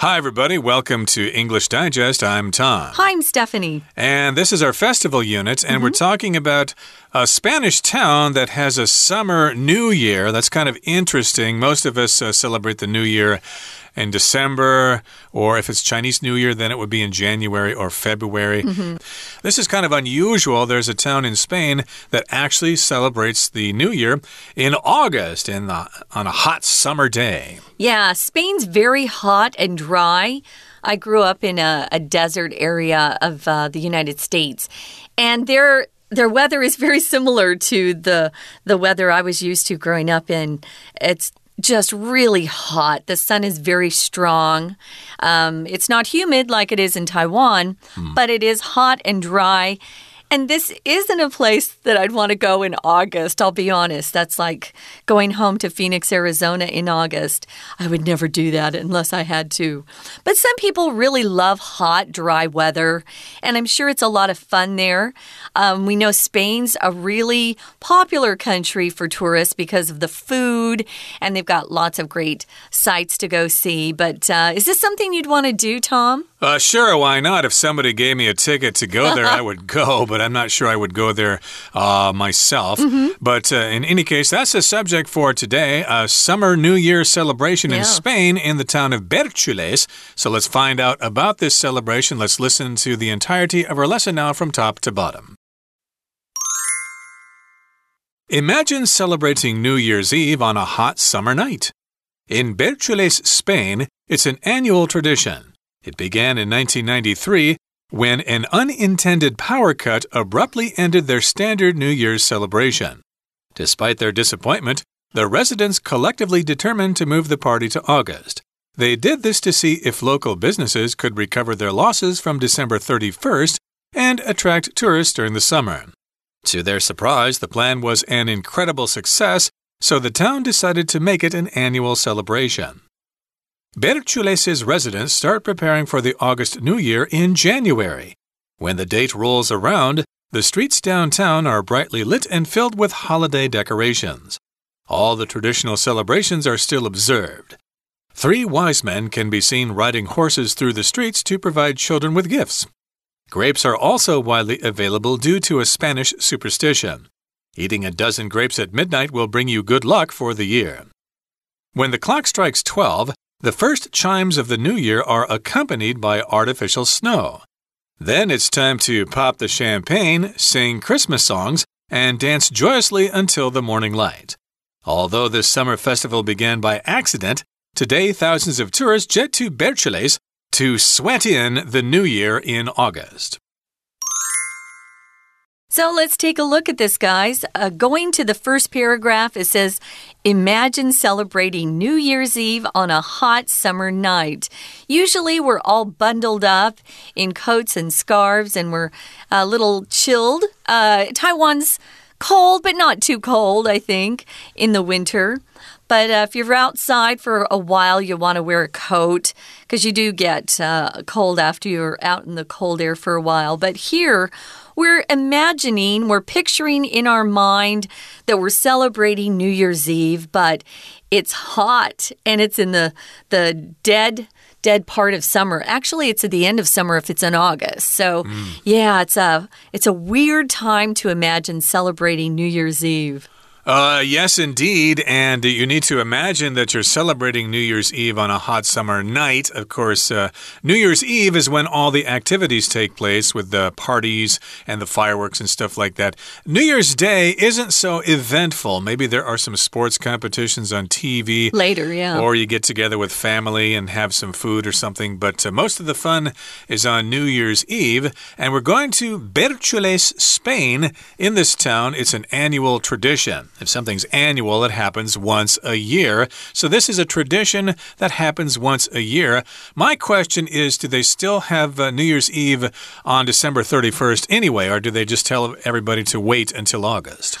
Hi, everybody. Welcome to English Digest. I'm Tom. Hi, I'm Stephanie. And this is our festival unit, and mm -hmm. we're mm-hmm. talking about a Spanish town that has a summer new year. That's kind of interesting. Most of us uh, celebrate the new year in December, or if it's Chinese New Year, then it would be in January or February. Mm -hmm. This is kind of unusual. There's a town in Spain that actually celebrates the New Year in August in the, on a hot summer day. Yeah, Spain's very hot and dry. I grew up in a, a desert area of uh, the United States, and there their weather is very similar to the the weather I was used to growing up in. It's just really hot. The sun is very strong. Um, it's not humid like it is in Taiwan, mm. but it is hot and dry. And this isn't a place that I'd want to go in August, I'll be honest. That's like going home to Phoenix, Arizona in August. I would never do that unless I had to. But some people really love hot, dry weather, and I'm sure it's a lot of fun there. Um, we know Spain's a really popular country for tourists because of the food, and they've got lots of great sights to go see. But uh, is this something you'd want to do, Tom? Uh, sure, why not? If somebody gave me a ticket to go there, I would go, but I'm not sure I would go there uh, myself. Mm -hmm. But uh, in any case, that's the subject for today a summer New Year celebration yeah. in Spain in the town of Berchules. So let's find out about this celebration. Let's listen to the entirety of our lesson now from top to bottom. Imagine celebrating New Year's Eve on a hot summer night. In Berchules, Spain, it's an annual tradition. It began in 1993 when an unintended power cut abruptly ended their standard New Year's celebration. Despite their disappointment, the residents collectively determined to move the party to August. They did this to see if local businesses could recover their losses from December 31st and attract tourists during the summer. To their surprise, the plan was an incredible success, so the town decided to make it an annual celebration. Berchules' residents start preparing for the August New Year in January. When the date rolls around, the streets downtown are brightly lit and filled with holiday decorations. All the traditional celebrations are still observed. Three wise men can be seen riding horses through the streets to provide children with gifts. Grapes are also widely available due to a Spanish superstition. Eating a dozen grapes at midnight will bring you good luck for the year. When the clock strikes 12, the first chimes of the new year are accompanied by artificial snow. Then it's time to pop the champagne, sing Christmas songs, and dance joyously until the morning light. Although this summer festival began by accident, today thousands of tourists jet to Berchules to sweat in the new year in August. So let's take a look at this, guys. Uh, going to the first paragraph, it says, Imagine celebrating New Year's Eve on a hot summer night. Usually, we're all bundled up in coats and scarves and we're a little chilled. Uh, Taiwan's cold, but not too cold, I think, in the winter. But uh, if you're outside for a while, you want to wear a coat because you do get uh, cold after you're out in the cold air for a while. But here, we're imagining, we're picturing in our mind that we're celebrating New Year's Eve, but it's hot and it's in the the dead dead part of summer. Actually, it's at the end of summer if it's in August. So, mm. yeah, it's a it's a weird time to imagine celebrating New Year's Eve. Uh, yes, indeed. And you need to imagine that you're celebrating New Year's Eve on a hot summer night. Of course, uh, New Year's Eve is when all the activities take place with the parties and the fireworks and stuff like that. New Year's Day isn't so eventful. Maybe there are some sports competitions on TV. Later, yeah. Or you get together with family and have some food or something. But uh, most of the fun is on New Year's Eve. And we're going to Berchules, Spain. In this town, it's an annual tradition. If something's annual, it happens once a year. So this is a tradition that happens once a year. My question is do they still have uh, New Year's Eve on December 31st anyway, or do they just tell everybody to wait until August?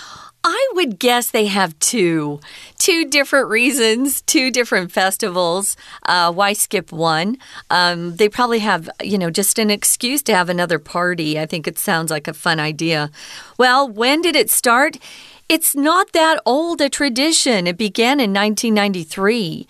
I would guess they have two. Two different reasons, two different festivals. Uh, why skip one? Um, they probably have, you know, just an excuse to have another party. I think it sounds like a fun idea. Well, when did it start? It's not that old a tradition. It began in 1993.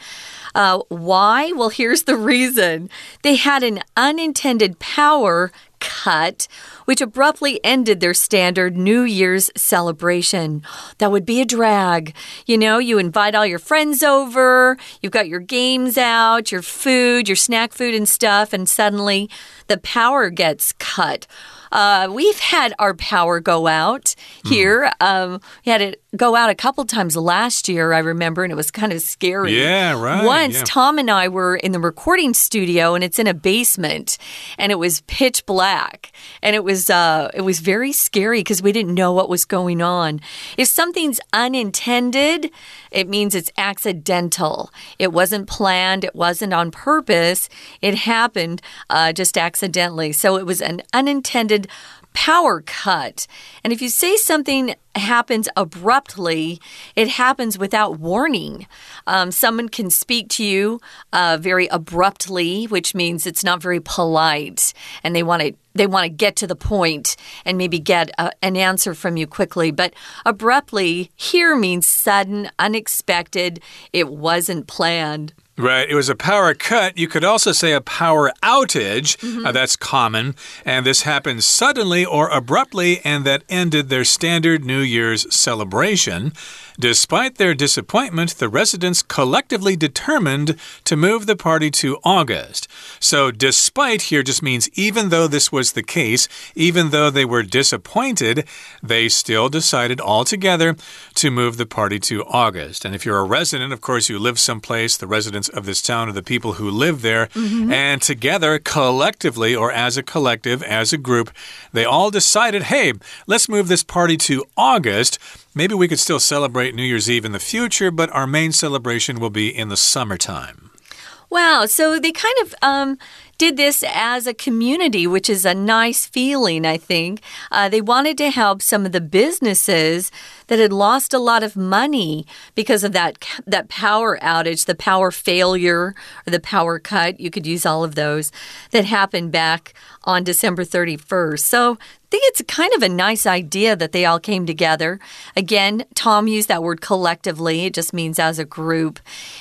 Uh, why? Well, here's the reason they had an unintended power cut, which abruptly ended their standard New Year's celebration. That would be a drag. You know, you invite all your friends over, you've got your games out, your food, your snack food and stuff, and suddenly the power gets cut. Uh, we've had our power go out here. Mm. Um, we had it go out a couple times last year, I remember, and it was kind of scary. Yeah, right. Once yeah. Tom and I were in the recording studio, and it's in a basement, and it was pitch black, and it was uh, it was very scary because we didn't know what was going on. If something's unintended, it means it's accidental. It wasn't planned. It wasn't on purpose. It happened uh, just accidentally. So it was an unintended power cut. And if you say something happens abruptly, it happens without warning. Um, someone can speak to you uh, very abruptly, which means it's not very polite, and they want to they want to get to the point and maybe get a, an answer from you quickly. But abruptly here means sudden, unexpected. It wasn't planned. Right. It was a power cut. You could also say a power outage. Mm -hmm. uh, that's common. And this happened suddenly or abruptly, and that ended their standard New Year's celebration. Despite their disappointment, the residents collectively determined to move the party to August. So, despite here just means even though this was the case, even though they were disappointed, they still decided altogether to move the party to August. And if you're a resident, of course, you live someplace, the residents of this town are the people who live there, mm -hmm. and together, collectively, or as a collective, as a group, they all decided hey, let's move this party to August. Maybe we could still celebrate New Year's Eve in the future, but our main celebration will be in the summertime. Wow. So they kind of um, did this as a community, which is a nice feeling, I think. Uh, they wanted to help some of the businesses that had lost a lot of money because of that that power outage, the power failure, or the power cut. You could use all of those that happened back on December 31st. So I think it's kind of a nice idea that they all came together. Again, Tom used that word collectively, it just means as a group.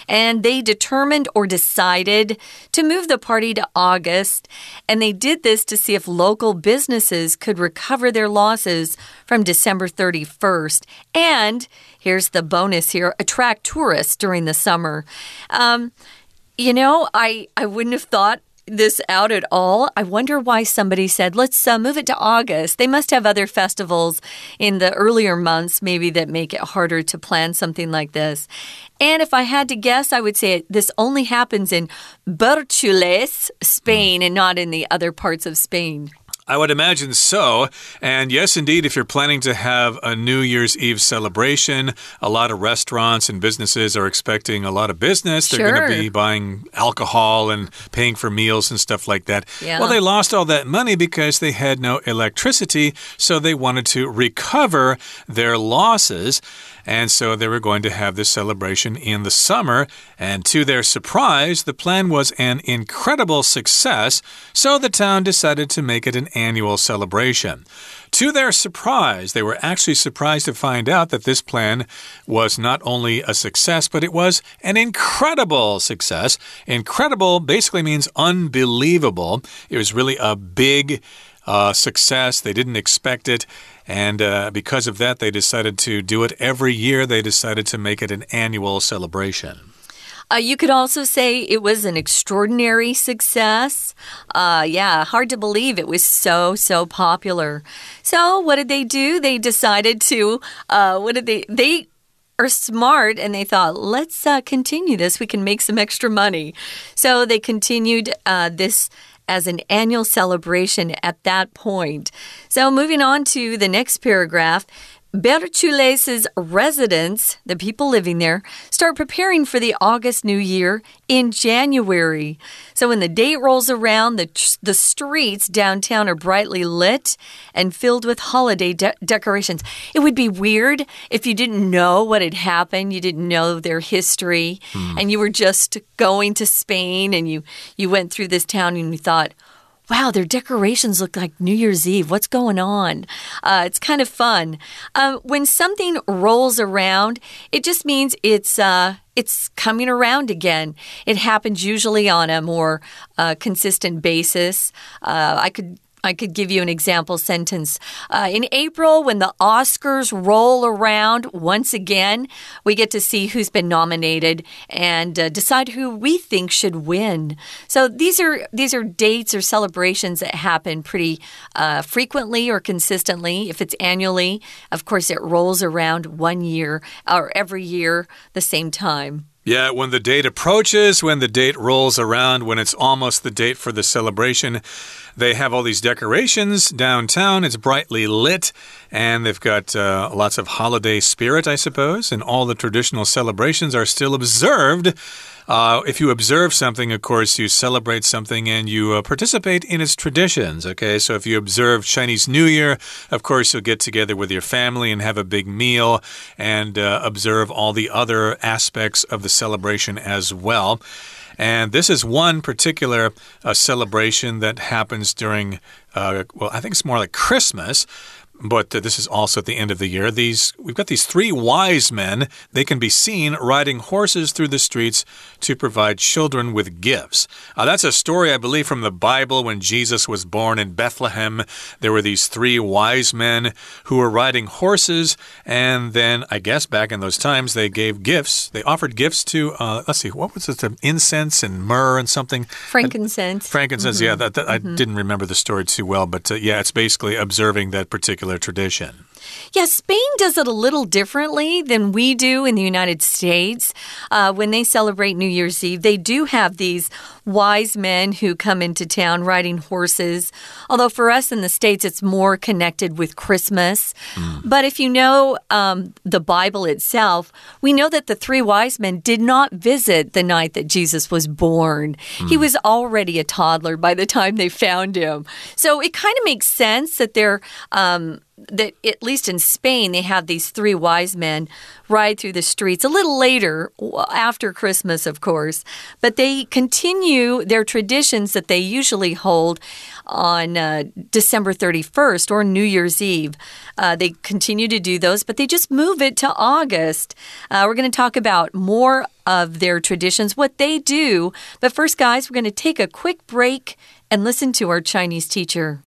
And they determined or decided to move the party to August. And they did this to see if local businesses could recover their losses from December 31st. And here's the bonus here attract tourists during the summer. Um, you know, I, I wouldn't have thought this out at all. I wonder why somebody said, let's uh, move it to August. They must have other festivals in the earlier months, maybe that make it harder to plan something like this. And if I had to guess, I would say this only happens in Berchules, Spain, and not in the other parts of Spain. I would imagine so. And yes, indeed, if you're planning to have a New Year's Eve celebration, a lot of restaurants and businesses are expecting a lot of business. They're sure. going to be buying alcohol and paying for meals and stuff like that. Yeah. Well, they lost all that money because they had no electricity, so they wanted to recover their losses. And so they were going to have this celebration in the summer. And to their surprise, the plan was an incredible success. So the town decided to make it an annual celebration. To their surprise, they were actually surprised to find out that this plan was not only a success, but it was an incredible success. Incredible basically means unbelievable. It was really a big uh, success. They didn't expect it. And uh, because of that, they decided to do it every year. They decided to make it an annual celebration. Uh, you could also say it was an extraordinary success. Uh, yeah, hard to believe it was so, so popular. So, what did they do? They decided to, uh, what did they, they, are smart and they thought, let's uh, continue this. We can make some extra money. So they continued uh, this as an annual celebration at that point. So, moving on to the next paragraph. Berchules' residents, the people living there, start preparing for the August New Year in January. So when the date rolls around, the, the streets downtown are brightly lit and filled with holiday de decorations. It would be weird if you didn't know what had happened, you didn't know their history, hmm. and you were just going to Spain and you, you went through this town and you thought, wow, their decorations look like New Year's Eve. What's going on? Uh, it's kind of fun. Uh, when something rolls around, it just means it's. Uh, it's coming around again. It happens usually on a more uh, consistent basis. Uh, I could I could give you an example sentence. Uh, in April, when the Oscars roll around once again, we get to see who's been nominated and uh, decide who we think should win. So these are these are dates or celebrations that happen pretty uh, frequently or consistently. If it's annually, of course, it rolls around one year or every year the same time. Yeah, when the date approaches, when the date rolls around, when it's almost the date for the celebration. They have all these decorations downtown. It's brightly lit, and they've got uh, lots of holiday spirit, I suppose, and all the traditional celebrations are still observed. Uh, if you observe something, of course, you celebrate something and you uh, participate in its traditions. Okay, so if you observe Chinese New Year, of course, you'll get together with your family and have a big meal and uh, observe all the other aspects of the celebration as well. And this is one particular uh, celebration that happens during, uh, well, I think it's more like Christmas but uh, this is also at the end of the year. These we've got these three wise men. They can be seen riding horses through the streets to provide children with gifts. Uh, that's a story, I believe, from the Bible. When Jesus was born in Bethlehem, there were these three wise men who were riding horses, and then I guess back in those times they gave gifts. They offered gifts to uh, let's see, what was it? Incense and myrrh and something. Frankincense. frankincense. Mm -hmm. Yeah, that, that, mm -hmm. I mm-hmm. didn't remember the story too well, but uh, yeah, it's basically observing that particular tradition. Yeah, Spain does it a little differently than we do in the United States. Uh, when they celebrate New Year's Eve, they do have these wise men who come into town riding horses. Although for us in the States, it's more connected with Christmas. Mm. But if you know um, the Bible itself, we know that the three wise men did not visit the night that Jesus was born. Mm. He was already a toddler by the time they found him. So it kind of makes sense that they're. Um, that at least in Spain, they have these three wise men ride through the streets a little later, after Christmas, of course, but they continue their traditions that they usually hold on uh, December 31st or New Year's Eve. Uh, they continue to do those, but they just move it to August. Uh, we're going to talk about more of their traditions, what they do. But first, guys, we're going to take a quick break and listen to our Chinese teacher.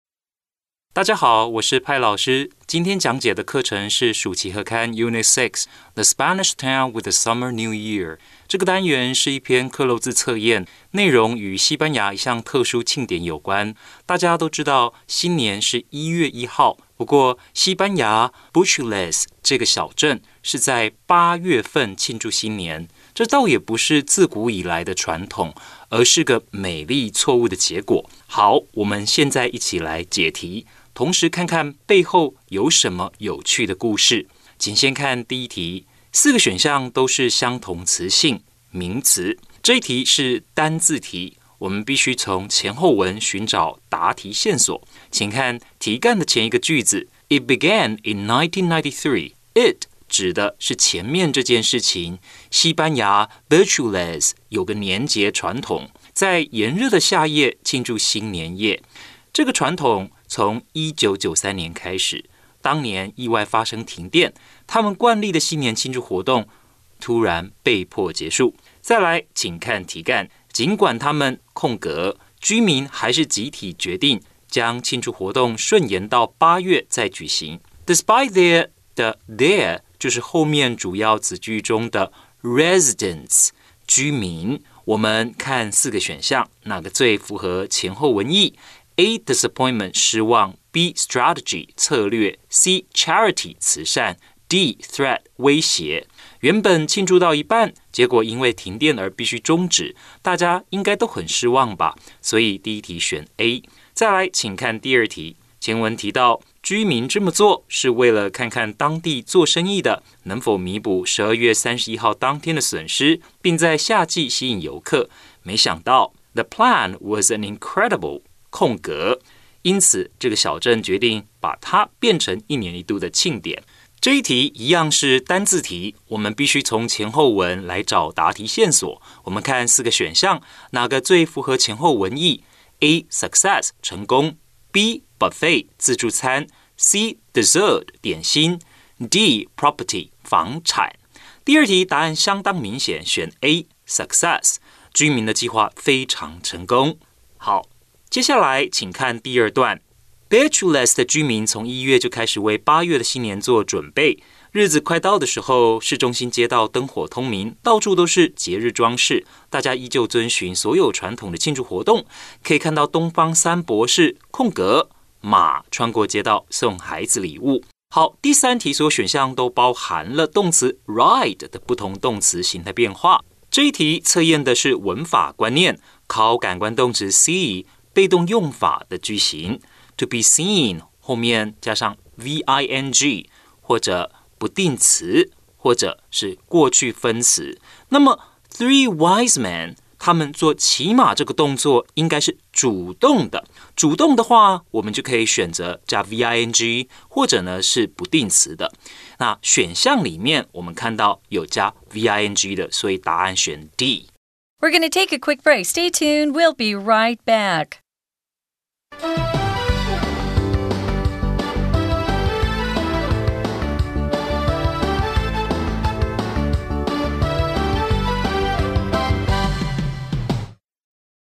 大家好，我是派老师。今天讲解的课程是暑期合刊 Unit Six The Spanish Town with the Summer New Year。 这个单元是一篇克漏字测验，内容与西班牙一项特殊庆典有关。大家都知道新年是一月一号，不过西班牙 b u c h l e s 这个小镇是在八月份庆祝新年。这倒也不是自古以来的传统，而是个美丽错误的结果。好，我们现在一起来解题。同时看看背后有什么有趣的故事。请先看第一题，四个选项都是相同词性名词。这一题是单字题，我们必须从前后文寻找答题线索。请看题干的前一个句子：It began in 1993。It 指的是前面这件事情。西班牙 Virtuales 有个年节传统，在炎热的夏夜庆祝新年夜。这个传统。从一九九三年开始，当年意外发生停电，他们惯例的新年庆祝活动突然被迫结束。再来，请看题干。尽管他们空格居民还是集体决定将庆祝活动顺延到八月再举行。Despite their 的 their 就是后面主要子句中的 residents 居民。我们看四个选项，哪个最符合前后文意？A disappointment 失望，B strategy 策略，C charity 慈善，D threat 威胁。原本庆祝到一半，结果因为停电而必须终止，大家应该都很失望吧？所以第一题选 A。再来，请看第二题。前文提到，居民这么做是为了看看当地做生意的能否弥补十二月三十一号当天的损失，并在夏季吸引游客。没想到，the plan was an incredible。空格，因此这个小镇决定把它变成一年一度的庆典。这一题一样是单字题，我们必须从前后文来找答题线索。我们看四个选项，哪个最符合前后文意？A. Success 成功，B. Buffet 自助餐，C. Dessert 点心，D. Property 房产。第二题答案相当明显，选 A，success，居民的计划非常成功。好，接下来请看第二段。b e t u l e s 的居民从一月就开始为八月的新年做准备。日子快到的时候，市中心街道灯火通明，到处都是节日装饰。大家依旧遵循所有传统的庆祝活动。可以看到东方三博士空格马穿过街道送孩子礼物。好，第三题所有选项都包含了动词 ride 的不同动词形态变化。这一题测验的是文法观念，考感官动词 see 被动用法的句型。To be seen 后面加上 v i n g 或者不定词，或者是过去分词。那么 three wise men 他们做骑马这个动作应该是主动的。主动的话，我们就可以选择加 v i n g，或者呢是不定词的。那选项里面我们看到有加 v i n g 的，所以答案选 D。We're going to take a quick break. Stay tuned. We'll be right back.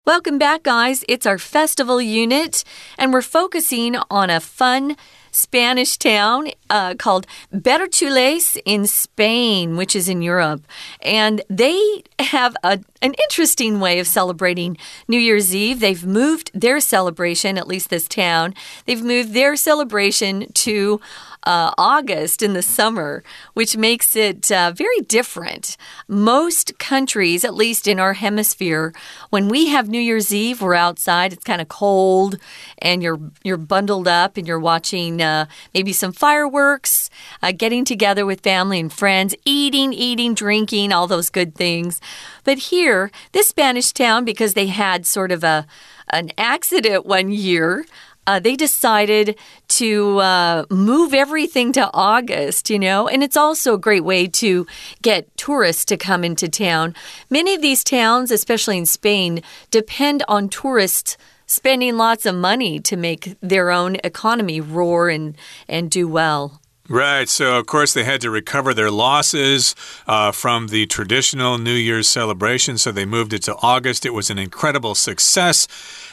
Welcome back, guys. It's our festival unit, and we're focusing on a fun Spanish town uh, called Berchules in Spain, which is in Europe. And they have a, an interesting way of celebrating New Year's Eve. They've moved their celebration, at least this town, they've moved their celebration to uh, August in the summer, which makes it uh, very different. Most countries, at least in our hemisphere, when we have New Year's Eve, we're outside. It's kind of cold, and you're you're bundled up, and you're watching uh, maybe some fireworks, uh, getting together with family and friends, eating, eating, drinking, all those good things. But here, this Spanish town, because they had sort of a an accident one year uh, they decided to uh, move everything to August, you know, and it's also a great way to get tourists to come into town. Many of these towns, especially in Spain, depend on tourists spending lots of money to make their own economy roar and, and do well. Right. So, of course, they had to recover their losses uh, from the traditional New Year's celebration. So, they moved it to August. It was an incredible success.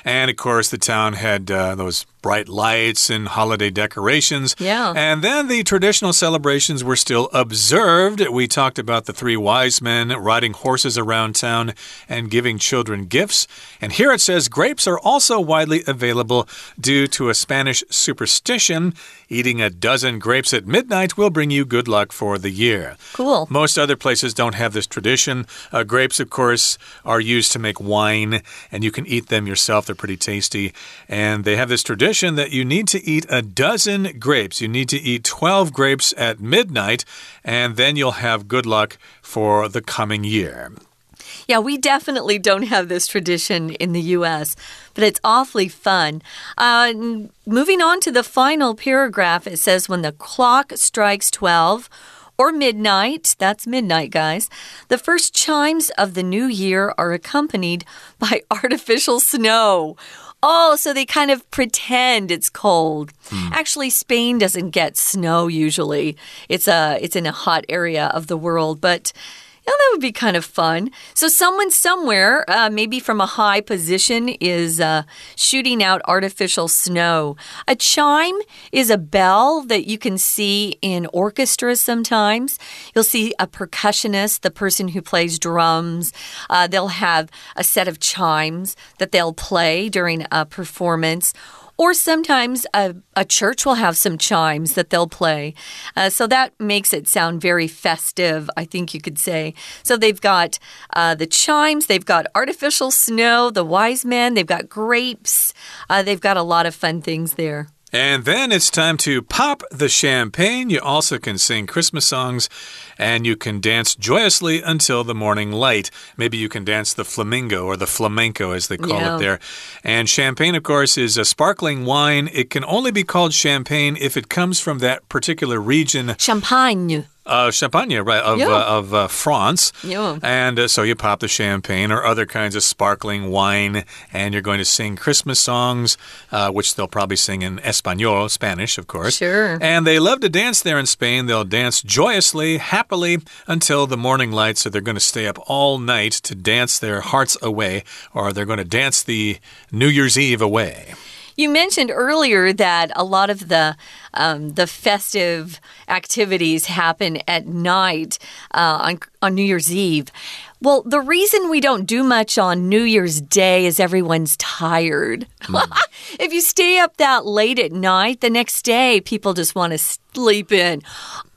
And, of course, the town had uh, those bright lights and holiday decorations. Yeah. And then the traditional celebrations were still observed. We talked about the three wise men riding horses around town and giving children gifts. And here it says grapes are also widely available due to a Spanish superstition. Eating a dozen grapes at midnight will bring you good luck for the year. Cool. Most other places don't have this tradition. Uh, grapes, of course, are used to make wine, and you can eat them yourself. They're pretty tasty. And they have this tradition that you need to eat a dozen grapes. You need to eat 12 grapes at midnight, and then you'll have good luck for the coming year. Yeah, we definitely don't have this tradition in the U.S., but it's awfully fun. Uh, moving on to the final paragraph, it says, When the clock strikes 12, or midnight, that's midnight, guys. The first chimes of the new year are accompanied by artificial snow. Oh, so they kind of pretend it's cold. Hmm. Actually, Spain doesn't get snow usually. It's a it's in a hot area of the world, but yeah, that would be kind of fun. So, someone somewhere, uh, maybe from a high position, is uh, shooting out artificial snow. A chime is a bell that you can see in orchestras sometimes. You'll see a percussionist, the person who plays drums. Uh, they'll have a set of chimes that they'll play during a performance or sometimes a, a church will have some chimes that they'll play. Uh, so that makes it sound very festive, I think you could say. So they've got uh, the chimes, they've got artificial snow, the wise men, they've got grapes, uh, they've got a lot of fun things there. And then it's time to pop the champagne. You also can sing Christmas songs and you can dance joyously until the morning light. Maybe you can dance the flamingo or the flamenco, as they call yeah. it there. And champagne, of course, is a sparkling wine. It can only be called champagne if it comes from that particular region. Champagne. Uh, champagne, right, of, Yeah. uh, of uh, France. Yeah. And uh, so you pop the champagne or other kinds of sparkling wine, and you're going to sing Christmas songs, uh, which they'll probably sing in Espanol, Spanish, of course. Sure. And they love to dance there in Spain. They'll dance joyously, happily, until the morning light. So they're going to stay up all night to dance their hearts away, or they're going to dance the New Year's Eve away. You mentioned earlier that a lot of the um, the festive activities happen at night uh, on on New Year's Eve. Well, the reason we don't do much on New Year's Day is everyone's tired. if you stay up that late at night, the next day people just want to sleep in.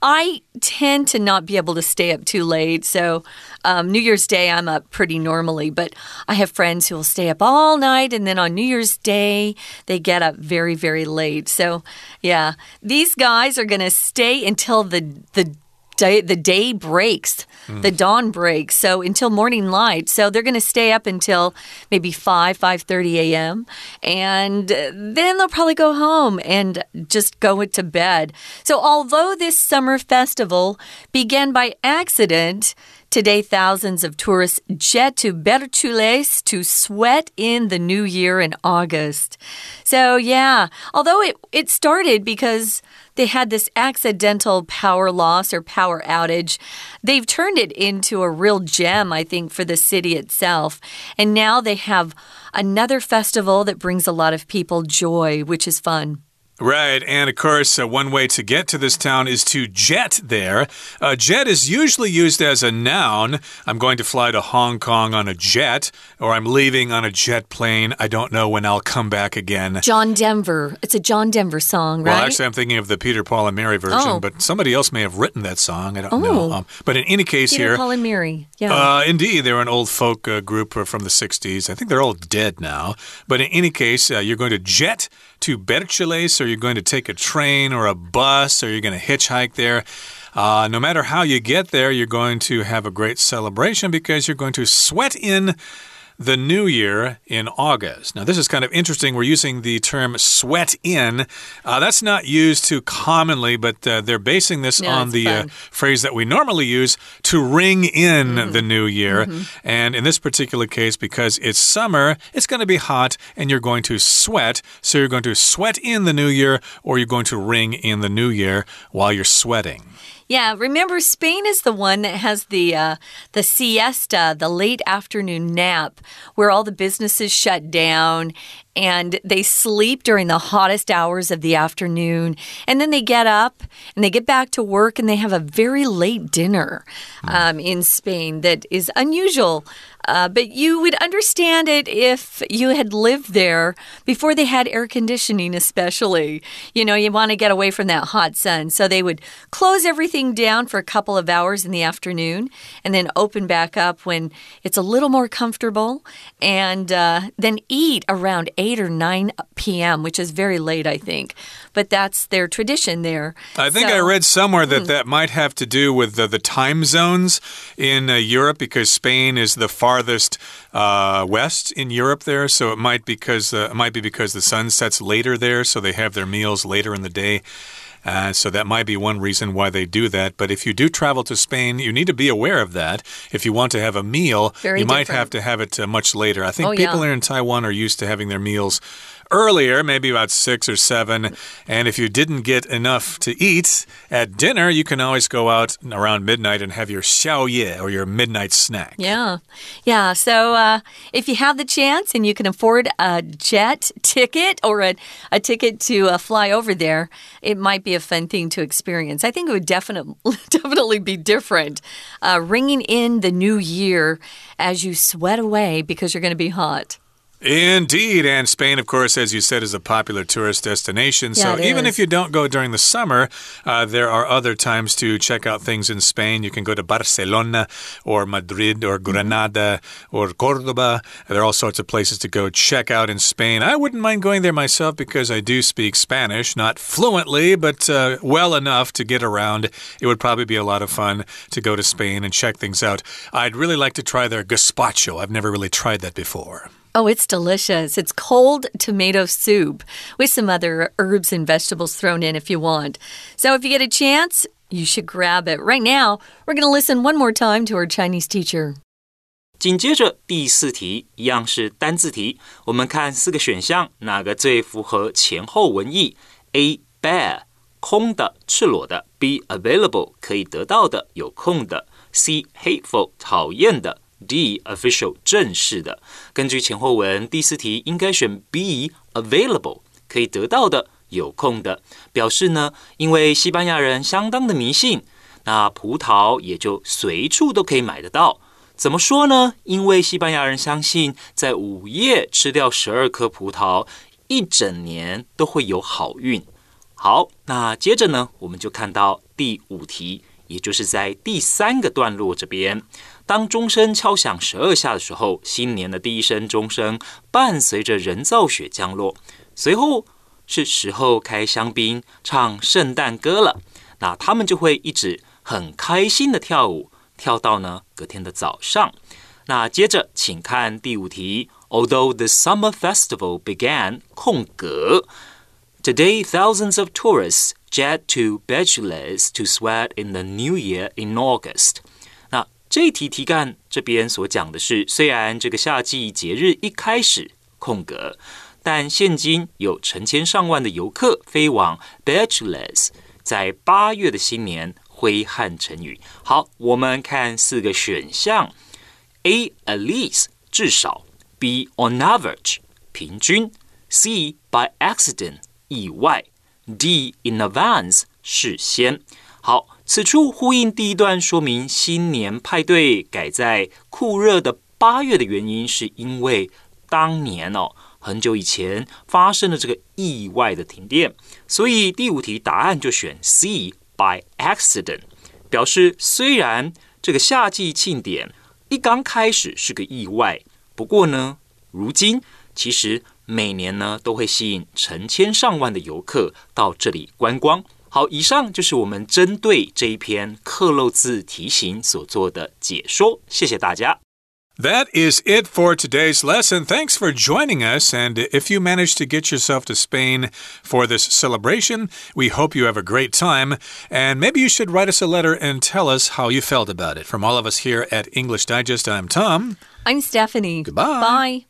I tend to not be able to stay up too late, so um, New Year's Day I'm up pretty normally. But I have friends who will stay up all night, and then on New Year's Day they get up very, very late. So, yeah, these guys are going to stay until the the day the day breaks the dawn breaks. So until morning light so they're going to stay up until maybe 5 5.30 a.m and uh, then they'll probably go home and just go to bed. So although this summer festival began by accident Today, thousands of tourists jet to Berchules to sweat in the new year in August. So, yeah, although it, it started because they had this accidental power loss or power outage, they've turned it into a real gem, I think, for the city itself. And now they have another festival that brings a lot of people joy, which is fun. Right, and of course, uh, one way to get to this town is to jet there. Uh, jet is usually used as a noun. I'm going to fly to Hong Kong on a jet, or I'm leaving on a jet plane. I don't know when I'll come back again. John Denver. It's a John Denver song, right? Well, actually, I'm thinking of the Peter, Paul, and Mary version, Oh. but somebody else may have written that song. I don't know. Oh. Um, but in any case, here Peter, here. Paul, and Mary. Yeah. Uh, indeed, they're an old folk uh, group uh, from the 60s. I think they're all dead now. But in any case, uh, you're going to jet to Berchules, or you're going to take a train or a bus, or you're going to hitchhike there. Uh, no matter how you get there, you're going to have a great celebration because you're going to sweat in the new year in August. Now, this is kind of interesting. We're using the term sweat in. Uh, that's not used too commonly, but uh, they're basing this Yeah, on the uh, phrase that we normally use to ring in Mm-hmm. the new year. And in this particular case, because it's summer, it's going to be hot and you're going to sweat. So you're going to sweat in the new year or you're going to ring in the new year while you're sweating. Yeah, remember Spain is the one that has the uh, the siesta, the late afternoon nap, where all the businesses shut down and they sleep during the hottest hours of the afternoon, and then they get up and they get back to work and they have a very late dinner um, in Spain that is unusual. Uh, but you would understand it if you had lived there before they had air conditioning, especially. You know, you want to get away from that hot sun. So they would close everything down for a couple of hours in the afternoon and then open back up when it's a little more comfortable and uh, then eat around 8 or 9 p.m., which is very late, I think. But that's their tradition there. I think So- I read somewhere that that might have to do with the, the time zones in uh, Europe because Spain is the farthest uh, west in Europe there, so it might because uh, it might be because the sun sets later there, so they have their meals later in the day. Uh, so that might be one reason why they do that. But if you do travel to Spain, you need to be aware of that. If you want to have a meal, Very you might have to have it uh, much later. I think Oh, people here in Taiwan are used to having their meals earlier, maybe about six or seven. And if you didn't get enough to eat at dinner, you can always go out around midnight and have your xiaoye or your midnight snack. Yeah. Yeah. So uh, if you have the chance and you can afford a jet ticket or a, a ticket to uh, fly over there, it might be a fun thing to experience. I think it would definitely, definitely be different. Uh, ringing in the new year as you sweat away because you're going to be hot. Indeed. And Spain, of course, as you said, is a popular tourist destination. Yeah, so even is. if you don't go during the summer, uh, there are other times to check out things in Spain. You can go to Barcelona or Madrid or Granada or Cordoba. There are all sorts of places to go check out in Spain. I wouldn't mind going there myself because I do speak Spanish, not fluently, but uh, well enough to get around. It would probably be a lot of fun to go to Spain and check things out. I'd really like to try their gazpacho. I've never really tried that before. Oh, it's delicious. It's cold tomato soup with some other herbs and vegetables thrown in if you want. So if you get a chance, you should grab it. Right now, we're going to listen one more time to our Chinese teacher. 紧接着第四题一样是单字题，我们看四个选项，哪个最符合前后文意？A bare 空的、赤裸的；B available 可以得到的、有空的；C hateful 讨厌的 ；D official 正式的。根据前后文，第四题应该选 B available 可以得到的、有空的，表示呢，因为西班牙人相当的迷信，那葡萄也就随处都可以买得到。怎么说呢？因为西班牙人相信，在午夜吃掉十二颗葡萄，一整年都会有好运。好，那接着呢，我们就看到第五题，也就是在第三个段落这边，当钟声敲响十二下的时候，新年的第一声钟声伴随着人造雪降落，随后是时候开香槟、唱圣诞歌了。那他们就会一直很开心的跳舞。跳到呢隔天的早上。那接着，请看第五题。Although the summer festival began，空格。Today, thousands of tourists jet to Bechules to sweat in the new year in August。那这题题干这边所讲的是，虽然这个夏季节日一开始空格，但现今有成千上万的游客飞往 Bechules，在八月的新年。挥汗成雨。好，我们看四个选项：A at least 至少；B on average 平均；C by accident 意外；D in advance 事先。好，此处呼应第一段，说明新年派对改在酷热的八月的原因，是因为当年哦很久以前发生了这个意外的停电，所以第五题答案就选 C。By accident，表示虽然这个夏季庆典一刚开始是个意外，不过呢，如今其实每年呢都会吸引成千上万的游客到这里观光。好，以上就是我们针对这一篇刻漏字题型所做的解说。谢谢大家。That is it for today's lesson. Thanks for joining us. And if you managed to get yourself to Spain for this celebration, we hope you have a great time. And maybe you should write us a letter and tell us how you felt about it. From all of us here at English Digest, I'm Tom. I'm Stephanie. Goodbye. Bye.